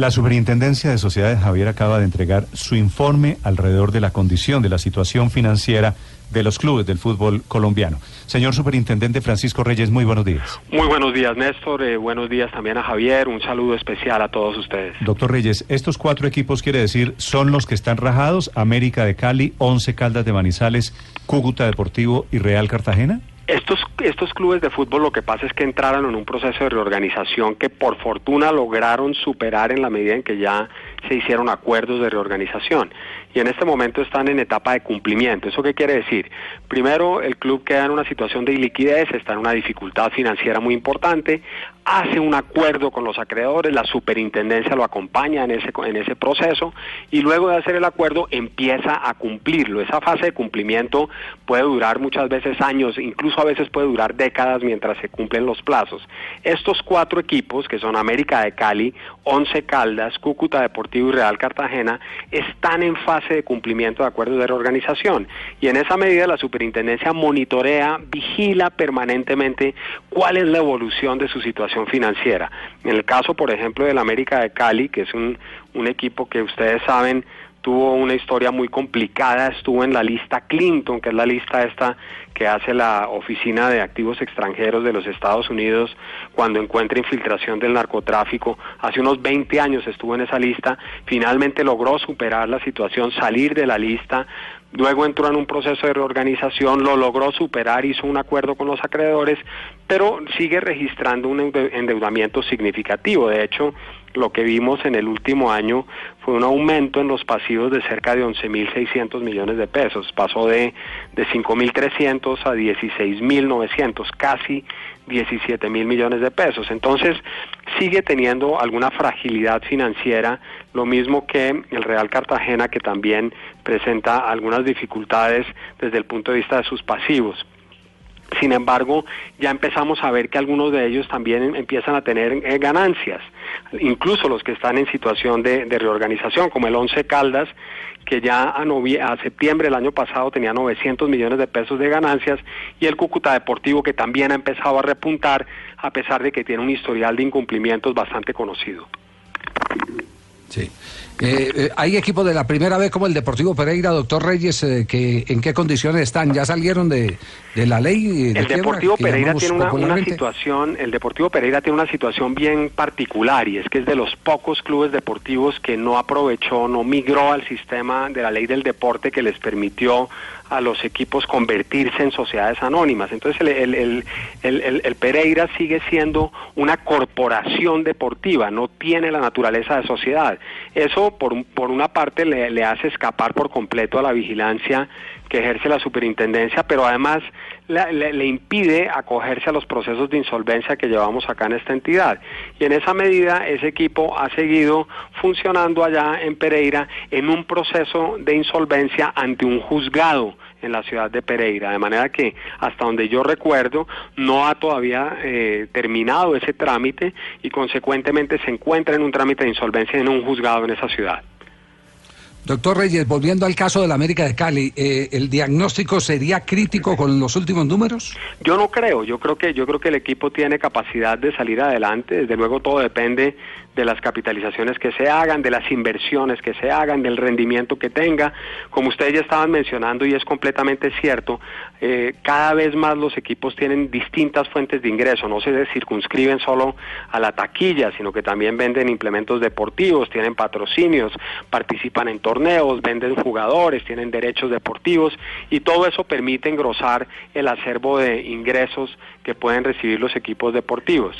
La Superintendencia de Sociedades Javier acaba de entregar su informe alrededor de la condición de la situación financiera de los clubes del fútbol colombiano. Señor Superintendente Francisco Reyes, muy buenos días. Muy buenos días, Néstor. Eh, buenos días también a Javier. Un saludo especial a todos ustedes. Doctor Reyes, estos cuatro equipos, quiere decir, son los que están rajados, América de Cali, Once Caldas de Manizales, Cúcuta Deportivo y Real Cartagena. Estos, estos clubes de fútbol lo que pasa es que entraron en un proceso de reorganización que por fortuna lograron superar en la medida en que ya se hicieron acuerdos de reorganización y en este momento están en etapa de cumplimiento. ¿Eso qué quiere decir? Primero, el club queda en una situación de iliquidez, está en una dificultad financiera muy importante, hace un acuerdo con los acreedores, la superintendencia lo acompaña en ese, en ese proceso y luego de hacer el acuerdo empieza a cumplirlo. Esa fase de cumplimiento puede durar muchas veces años, incluso a veces puede durar décadas mientras se cumplen los plazos. Estos cuatro equipos, que son América de Cali, Once Caldas, Cúcuta Deportivo y Real Cartagena, están en fase de cumplimiento de acuerdos de reorganización y en esa medida la superintendencia monitorea, vigila permanentemente cuál es la evolución de su situación financiera. En el caso, por ejemplo, del América de Cali, que es un, un equipo que ustedes saben tuvo una historia muy complicada, estuvo en la lista Clinton, que es la lista esta que hace la Oficina de Activos Extranjeros de los Estados Unidos cuando encuentra infiltración del narcotráfico. Hace unos 20 años estuvo en esa lista, finalmente logró superar la situación, salir de la lista, Luego entró en un proceso de reorganización, lo logró superar, hizo un acuerdo con los acreedores, pero sigue registrando un endeudamiento significativo. De hecho, lo que vimos en el último año fue un aumento en los pasivos de cerca de 11.600 millones de pesos. Pasó de, de 5.300 a 16.900, casi 17 mil millones de pesos. Entonces, sigue teniendo alguna fragilidad financiera, lo mismo que el Real Cartagena, que también presenta algunas dificultades desde el punto de vista de sus pasivos. Sin embargo, ya empezamos a ver que algunos de ellos también empiezan a tener eh, ganancias, incluso los que están en situación de, reorganización, como el Once Caldas, que ya a, a, septiembre del año pasado tenía 900 millones de pesos de ganancias, y el Cúcuta Deportivo, que también ha empezado a repuntar, a pesar de que tiene un historial de incumplimientos bastante conocido. Sí. Eh, eh, hay equipos de la primera vez como el Deportivo Pereira, doctor Reyes, eh, que en qué condiciones están. ¿Ya salieron de, la ley? el Deportivo Pereira tiene una, situación, el Deportivo Pereira tiene una situación bien particular y es que es de los pocos clubes deportivos que no aprovechó, no migró al sistema de la ley del deporte que les permitió a los equipos convertirse en sociedades anónimas. Entonces el, el, el, el, Pereira sigue siendo una corporación deportiva, no tiene la naturaleza de sociedad. Eso por, por una parte le, le hace escapar por completo a la vigilancia que ejerce la superintendencia, pero además le, impide acogerse a los procesos de insolvencia que llevamos acá en esta entidad. Y en esa medida ese equipo ha seguido funcionando allá en Pereira en un proceso de insolvencia ante un juzgado en la ciudad de Pereira, de manera que hasta donde yo recuerdo no ha todavía eh, terminado ese trámite y consecuentemente se encuentra en un trámite de insolvencia en un juzgado en esa ciudad. Doctor Reyes, volviendo al caso de la América de Cali, eh, ¿el diagnóstico sería crítico con los últimos números? Yo no creo, yo creo que yo creo que el equipo tiene capacidad de salir adelante, desde luego todo depende de las capitalizaciones que se hagan, de las inversiones que se hagan, del rendimiento que tenga. Como ustedes ya estaban mencionando y es completamente cierto, eh, cada vez más los equipos tienen distintas fuentes de ingreso, no se circunscriben solo a la taquilla, sino que también venden implementos deportivos, tienen patrocinios, participan en torneos, venden jugadores, tienen derechos deportivos y todo eso permite engrosar el acervo de ingresos que pueden recibir los equipos deportivos.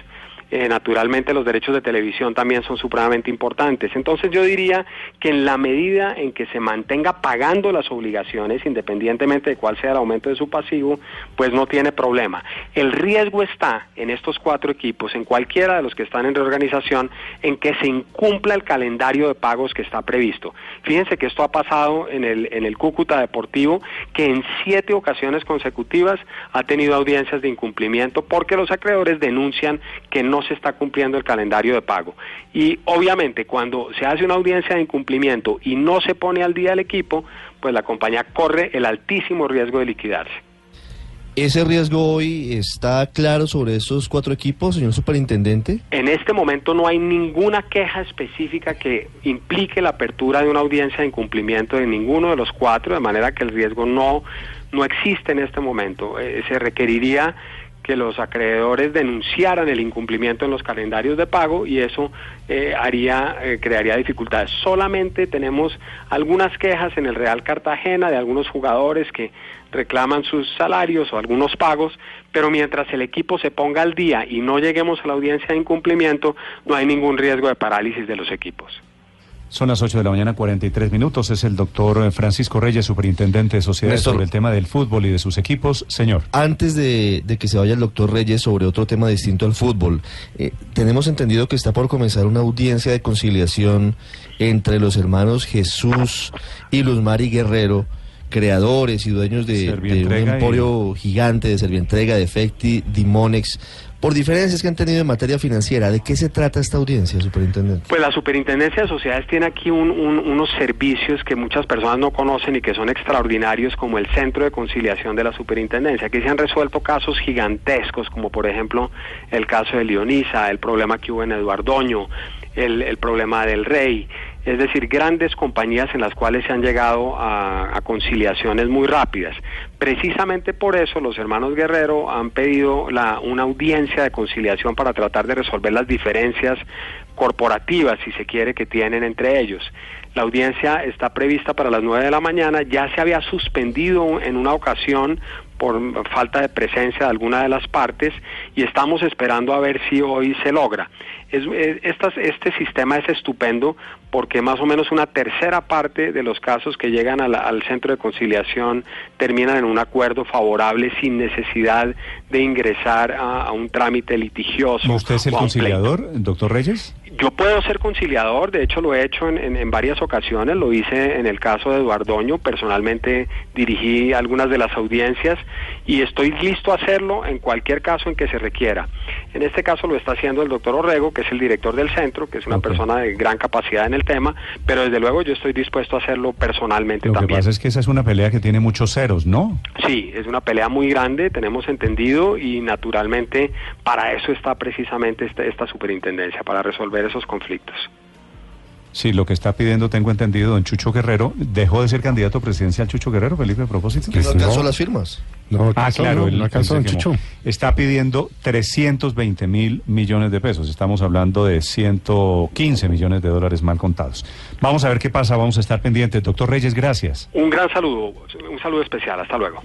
Eh, naturalmente los derechos de televisión también son supremamente importantes. Entonces yo diría que en la medida en que se mantenga pagando las obligaciones, independientemente de cuál sea el aumento de su pasivo, pues no tiene problema. El riesgo está en estos cuatro equipos, en cualquiera de los que están en reorganización, en que se incumpla el calendario de pagos que está previsto. Fíjense que esto ha pasado en el, en el Cúcuta Deportivo, que en siete ocasiones consecutivas ha tenido audiencias de incumplimiento porque los acreedores denuncian que no se está cumpliendo el calendario de pago. Y obviamente cuando se hace una audiencia de incumplimiento y no se pone al día el equipo, pues la compañía corre el altísimo riesgo de liquidarse. ¿Ese riesgo hoy está claro sobre esos cuatro equipos, señor superintendente? En este momento no hay ninguna queja específica que implique la apertura de una audiencia de incumplimiento de ninguno de los cuatro, de manera que el riesgo no, no existe en este momento. Eh, se requeriría que los acreedores denunciaran el incumplimiento en los calendarios de pago y eso eh, haría eh, crearía dificultades. Solamente tenemos algunas quejas en el Real Cartagena de algunos jugadores que reclaman sus salarios o algunos pagos, pero mientras el equipo se ponga al día y no lleguemos a la audiencia de incumplimiento, no hay ningún riesgo de parálisis de los equipos. Son las 8 de la mañana, 43 minutos. Es el doctor Francisco Reyes, superintendente de sociedades sobre el tema del fútbol y de sus equipos. Señor. Antes de, que se vaya el doctor Reyes sobre otro tema distinto al fútbol, eh, tenemos entendido que está por comenzar una audiencia de conciliación entre los hermanos Jesús y Luzmari Guerrero creadores y dueños de, un emporio gigante de Servientrega, de Efecti, Dimonex, por diferencias que han tenido en materia financiera. ¿De qué se trata esta audiencia, superintendente? Pues la Superintendencia de Sociedades tiene aquí unos servicios que muchas personas no conocen y que son extraordinarios, como el Centro de Conciliación de la Superintendencia. Aquí se han resuelto casos gigantescos, como por ejemplo el caso de Leonisa, el problema que hubo en Eduardoño, el, el problema del Rey es decir, grandes compañías en las cuales se han llegado a, conciliaciones muy rápidas. Precisamente por eso los hermanos Guerrero han pedido una audiencia de conciliación para tratar de resolver las diferencias corporativas, si se quiere, que tienen entre ellos. La audiencia está prevista para las 9 de la mañana, ya se había suspendido en una ocasión por falta de presencia de alguna de las partes y estamos esperando a ver si hoy se logra. Es, este sistema es estupendo porque más o menos una tercera parte de los casos que llegan al centro de conciliación terminan en un acuerdo favorable sin necesidad de ingresar a, un trámite litigioso. ¿Usted es el conciliador, doctor Reyes? Yo puedo ser conciliador, de hecho lo he hecho en, varias ocasiones, lo hice en el caso de Eduardoño, personalmente dirigí algunas de las audiencias y estoy listo a hacerlo en cualquier caso en que se requiera. En este caso lo está haciendo el doctor Orrego, que es el director del centro, que es una persona de gran capacidad en el tema, pero desde luego yo estoy dispuesto a hacerlo personalmente también. Lo que pasa es que esa es una pelea que tiene muchos ceros, ¿no? Sí, es una pelea muy grande, tenemos entendido, y naturalmente para eso está precisamente esta, esta superintendencia, para resolver esos conflictos. Sí, lo que está pidiendo, tengo entendido, don Chucho Guerrero, dejó de ser candidato presidencial Chucho Guerrero, Felipe, a propósito. Que no alcanzó las firmas. No, ah, claro, no, alcanzó don Chucho. Está pidiendo 320 mil millones de pesos. Estamos hablando de 115 millones de dólares mal contados. Vamos a ver qué pasa, vamos a estar pendientes. Doctor Reyes, gracias. Un gran saludo, un saludo especial. Hasta luego.